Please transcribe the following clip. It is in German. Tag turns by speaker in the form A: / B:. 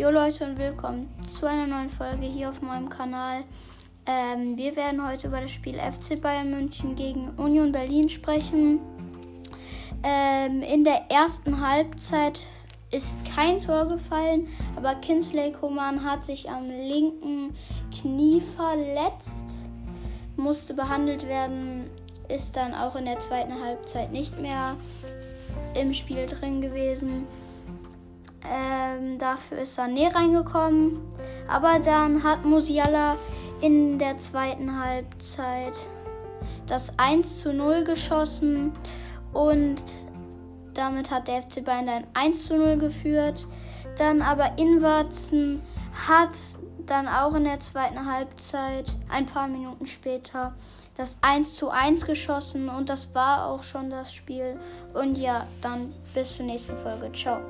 A: Jo Leute und willkommen zu einer neuen Folge hier auf meinem Kanal. Ähm, wir werden heute über das Spiel FC Bayern München gegen Union Berlin sprechen. Ähm, in der ersten Halbzeit ist kein Tor gefallen, aber Kinsley Coman hat sich am linken Knie verletzt, musste behandelt werden, ist dann auch in der zweiten Halbzeit nicht mehr im Spiel drin gewesen. Ähm, dafür ist Sané reingekommen. Aber dann hat Musiala in der zweiten Halbzeit das 1 zu 0 geschossen und damit hat der FC Bayern ein 1 zu 0 geführt. Dann aber Inwarzen hat dann auch in der zweiten Halbzeit, ein paar Minuten später, das 1 zu 1 geschossen und das war auch schon das Spiel. Und ja, dann bis zur nächsten Folge. Ciao.